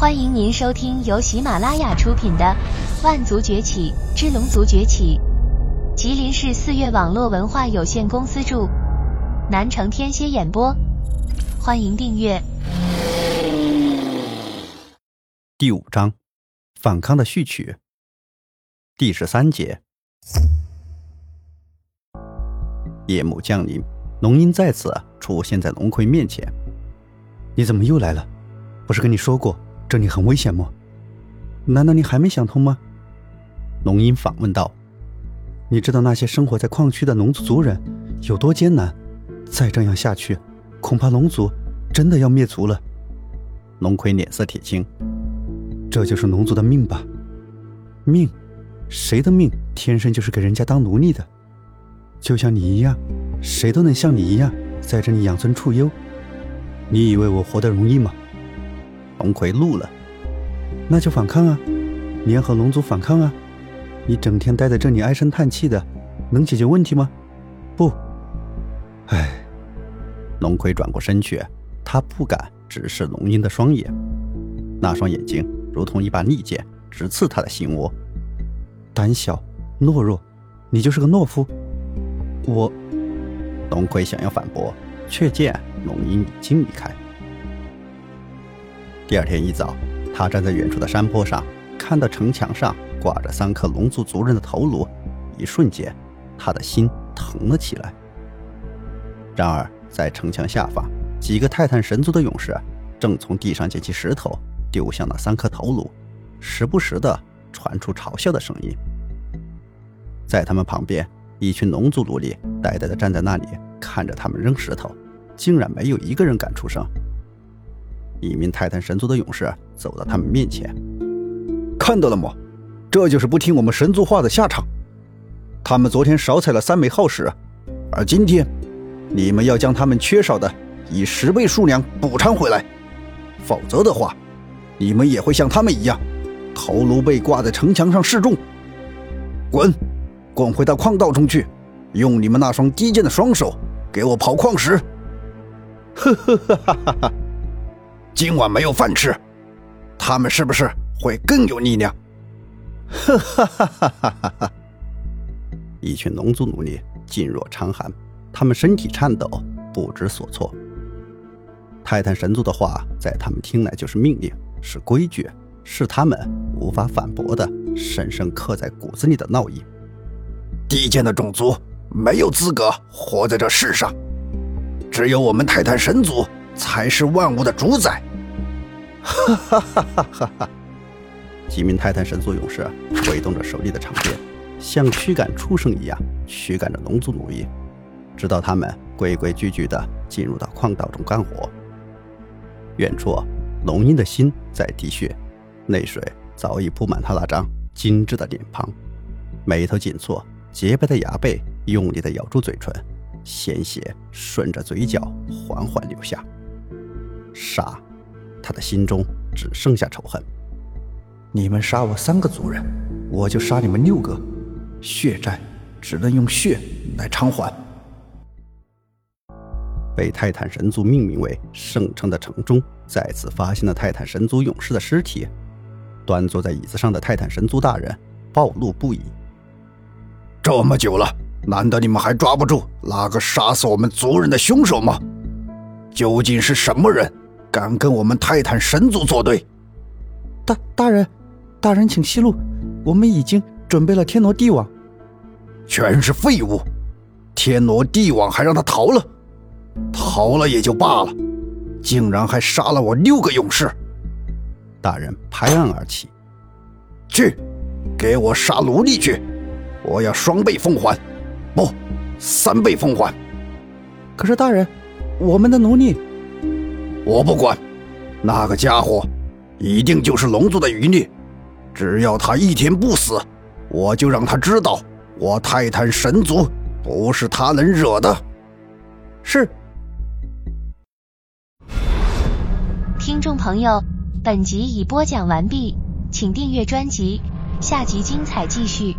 欢迎您收听由喜马拉雅出品的《万族崛起之龙族崛起》，吉林市四月网络文化有限公司著，南城天蝎演播。欢迎订阅。第五章，反抗的序曲。第十三节。夜幕降临，龙鹰再次出现在龙葵面前。你怎么又来了？不是跟你说过？这里很危险吗？难道你还没想通吗？龙吟反问道。你知道那些生活在矿区的龙族族人有多艰难？再这样下去，恐怕龙族真的要灭族了。龙葵脸色铁青。这就是龙族的命吧？命？谁的命天生就是给人家当奴隶的？就像你一样，谁都能像你一样在这里养尊处优。你以为我活得容易吗？龙葵怒了，那就反抗啊！联合龙族反抗啊！你整天待在这里唉声叹气的，能解决问题吗？不。唉，龙葵转过身去，他不敢直视龙吟的双眼，那双眼睛如同一把利剑，直刺他的心窝。胆小懦弱，你就是个懦夫！我，龙葵想要反驳，却见龙吟已经离开。第二天一早，他站在远处的山坡上，看到城墙上挂着三颗龙族族人的头颅，一瞬间，他的心疼了起来。然而，在城墙下方，几个泰坦神族的勇士正从地上捡起石头丢向那三颗头颅，时不时的传出嘲笑的声音。在他们旁边，一群龙族奴隶呆呆的站在那里，看着他们扔石头，竟然没有一个人敢出声。一名泰坦神族的勇士走到他们面前，看到了吗？这就是不听我们神族话的下场。他们昨天少采了三枚耗石，而今天，你们要将他们缺少的以十倍数量补偿回来，否则的话，你们也会像他们一样，头颅被挂在城墙上示众。滚，滚回到矿道中去，用你们那双低贱的双手给我刨矿石。呵呵呵哈哈哈。今晚没有饭吃，他们是不是会更有力量？哈哈哈哈哈哈！一群龙族奴隶噤若长寒，他们身体颤抖，不知所措。泰坦神族的话在他们听来就是命令，是规矩，是他们无法反驳的，深深刻在骨子里的烙印。低贱的种族没有资格活在这世上，只有我们泰坦神族才是万物的主宰。哈哈哈哈哈！哈！几名泰坦神族勇士挥动着手里的长剑，像驱赶畜生一样驱赶着龙族奴役，直到他们规规矩矩地进入到矿道中干活。远处，龙鹰的心在滴血，泪水早已铺满他那张精致的脸庞，眉头紧蹙，洁白的牙背用力地咬住嘴唇，鲜血顺着嘴角缓缓流下。杀！他的心中只剩下仇恨。你们杀我三个族人，我就杀你们六个。血债只能用血来偿还。被泰坦神族命名为圣城的城中，再次发现了泰坦神族勇士的尸体。端坐在椅子上的泰坦神族大人暴怒不已。这么久了，难道你们还抓不住那个杀死我们族人的凶手吗？究竟是什么人？敢跟我们泰坦神族作对？大大人，大人请息怒，我们已经准备了天罗地网。全是废物！天罗地网还让他逃了？逃了也就罢了，竟然还杀了我六个勇士！大人拍案而起，去，给我杀奴隶去！我要双倍奉还，不，三倍奉还。可是大人，我们的奴隶……我不管，那个家伙一定就是龙族的余孽。只要他一天不死，我就让他知道我泰坦神族不是他能惹的。是。听众朋友，本集已播讲完毕，请订阅专辑，下集精彩继续。